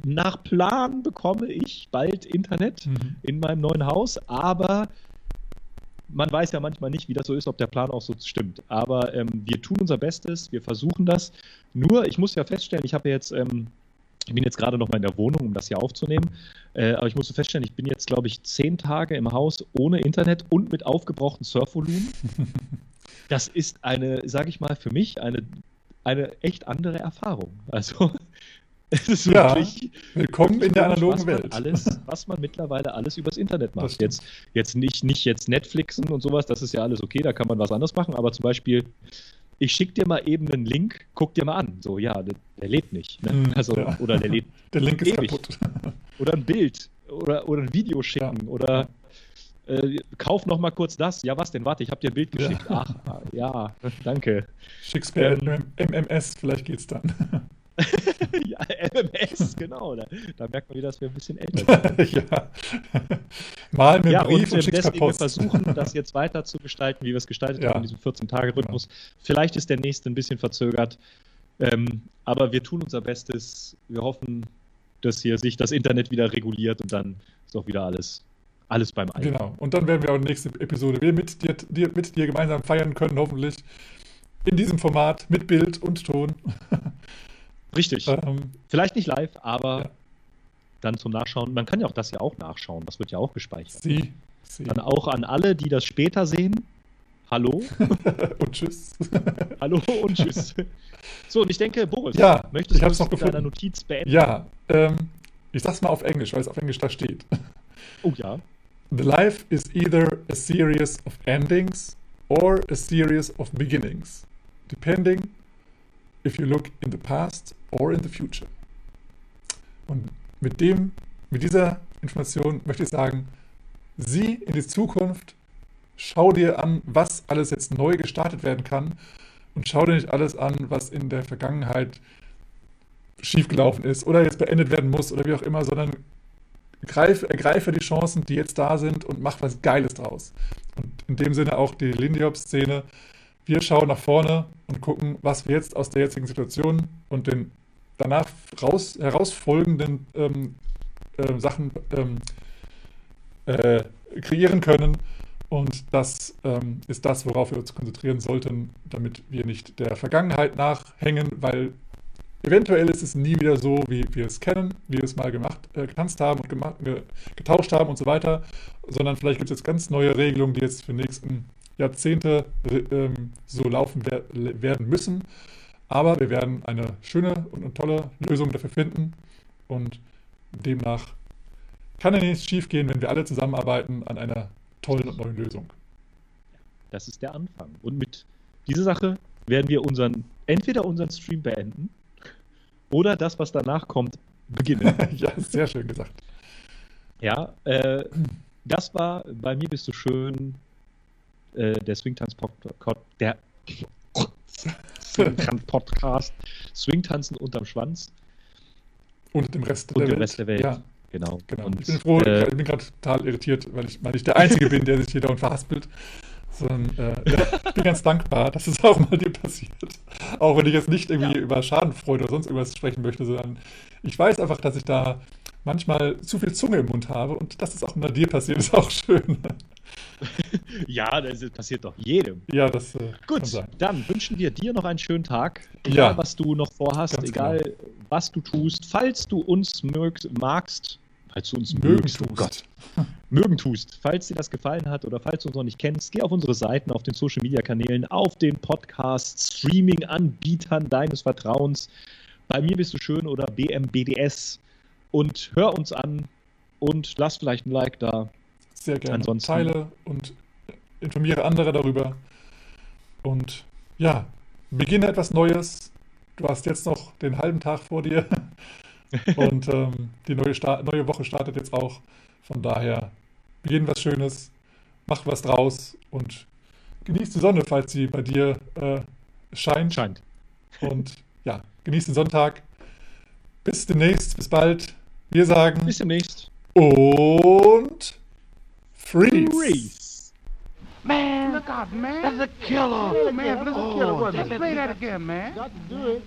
nach Plan bekomme ich bald Internet mhm. in meinem neuen Haus, aber man weiß ja manchmal nicht, wie das so ist, ob der Plan auch so stimmt. Aber ähm, wir tun unser Bestes, wir versuchen das. Nur, ich muss ja feststellen, ich habe jetzt, ähm, ich bin jetzt gerade noch mal in der Wohnung, um das hier aufzunehmen, äh, aber ich muss feststellen, ich bin jetzt, glaube ich, zehn Tage im Haus ohne Internet und mit aufgebrauchtem Surfvolumen. das ist eine, sage ich mal, für mich eine eine echt andere Erfahrung. Also es ist ja, wirklich, willkommen in der analogen Welt. Alles, was man mittlerweile alles übers Internet macht. Jetzt, jetzt nicht, nicht jetzt Netflixen und sowas, das ist ja alles okay, da kann man was anderes machen, aber zum Beispiel, ich schicke dir mal eben einen Link, guck dir mal an. So, ja, der, der lebt nicht. Ne? Hm, also, ja. Oder der lebt. Der Link ist ewig. kaputt. Oder ein Bild. Oder, oder ein Video schicken. Ja. Oder äh, kauf noch mal kurz das. Ja, was denn? Warte, ich habe dir ein Bild geschickt. Ja. Ach, ja, danke. Schick's per ähm, MMS, vielleicht geht's dann. ja, MMS, genau. Da, da, merkt man wieder, dass wir ein bisschen älter sind. ja. Mal mit ja, Brief und, und deswegen wir versuchen, das jetzt weiter zu gestalten, wie wir es gestaltet ja. haben, in diesem 14-Tage-Rhythmus. Genau. Vielleicht ist der nächste ein bisschen verzögert, ähm, aber wir tun unser Bestes. Wir hoffen, dass hier sich das Internet wieder reguliert und dann ist auch wieder alles alles beim Alten. Genau. Und dann werden wir auch in der nächsten Episode wieder mit dir, dir, mit dir gemeinsam feiern können, hoffentlich. In diesem Format mit Bild und Ton. Richtig. Ähm, Vielleicht nicht live, aber ja. dann zum Nachschauen. Man kann ja auch das ja auch nachschauen. Das wird ja auch gespeichert. Sie. Sie. Dann auch an alle, die das später sehen. Hallo. und tschüss. Hallo und tschüss. So, und ich denke, Boris, ja, möchtest ich du noch deiner Notiz beenden? Ja, ähm, ich sag's mal auf Englisch, weil es auf Englisch da steht. Oh ja. The life is either a series of endings or a series of beginnings, depending if you look in the past or in the future. Und mit dem, mit dieser Information möchte ich sagen, sieh in die Zukunft, schau dir an, was alles jetzt neu gestartet werden kann und schau dir nicht alles an, was in der Vergangenheit schiefgelaufen ist oder jetzt beendet werden muss oder wie auch immer, sondern greif, ergreife die Chancen, die jetzt da sind und mach was Geiles draus. Und in dem Sinne auch die Lindyop-Szene wir schauen nach vorne und gucken, was wir jetzt aus der jetzigen Situation und den danach raus, herausfolgenden ähm, äh, Sachen ähm, äh, kreieren können Und das ähm, ist das, worauf wir uns konzentrieren sollten, damit wir nicht der Vergangenheit nachhängen, weil eventuell ist es nie wieder so, wie wir es kennen, wie wir es mal gemacht, äh, getanzt haben und gemacht, ge getauscht haben und so weiter, sondern vielleicht gibt es jetzt ganz neue Regelungen, die jetzt für die nächsten Jahrzehnte äh, so laufen wer werden müssen. Aber wir werden eine schöne und tolle Lösung dafür finden und demnach kann ja nichts schief gehen, wenn wir alle zusammenarbeiten an einer tollen und neuen Lösung. Das ist der Anfang. Und mit dieser Sache werden wir unseren, entweder unseren Stream beenden oder das, was danach kommt, beginnen. ja, sehr schön gesagt. Ja, äh, das war bei mir bist du schön äh, der Swingtanz Podcast, der Swingtanz Podcast, Swingtanzen unterm Schwanz. Und dem Rest der und Welt. Dem Rest der Welt. Ja. Genau. genau. Und, ich bin froh, äh, ich bin gerade total irritiert, weil ich mal nicht der Einzige bin, der sich hier dauernd verhaspelt. Sondern äh, ja, ich bin ganz dankbar, dass es auch mal dir passiert. Auch wenn ich jetzt nicht irgendwie ja. über Schadenfreude oder sonst irgendwas sprechen möchte, sondern ich weiß einfach, dass ich da manchmal zu viel Zunge im Mund habe und dass es auch mal dir passiert, ist auch schön. ja, das passiert doch jedem. Ja, das äh, Gut, dann wünschen wir dir noch einen schönen Tag. Egal, ja, was du noch vorhast, egal, genau. was du tust. Falls du uns mögst, magst, falls du uns mögen mögst, oh Gott, mögen tust, falls dir das gefallen hat oder falls du uns noch nicht kennst, geh auf unsere Seiten, auf den Social Media Kanälen, auf den Podcast, Streaming-Anbietern deines Vertrauens. Bei mir bist du schön oder BMBDS und hör uns an und lass vielleicht ein Like da. Sehr gerne. Ansonsten teile und informiere andere darüber. Und ja, beginne etwas Neues. Du hast jetzt noch den halben Tag vor dir. und ähm, die neue, neue Woche startet jetzt auch. Von daher, beginn was Schönes, mach was draus und genieß die Sonne, falls sie bei dir äh, scheint. Scheint. Und ja, genieß den Sonntag. Bis demnächst, bis bald. Wir sagen. Bis demnächst. Und. Freeze. Freeze. Man, look out, man. That's a killer. Yeah, man, that's a killer. Oh, Let's play that again, man. Got to do it.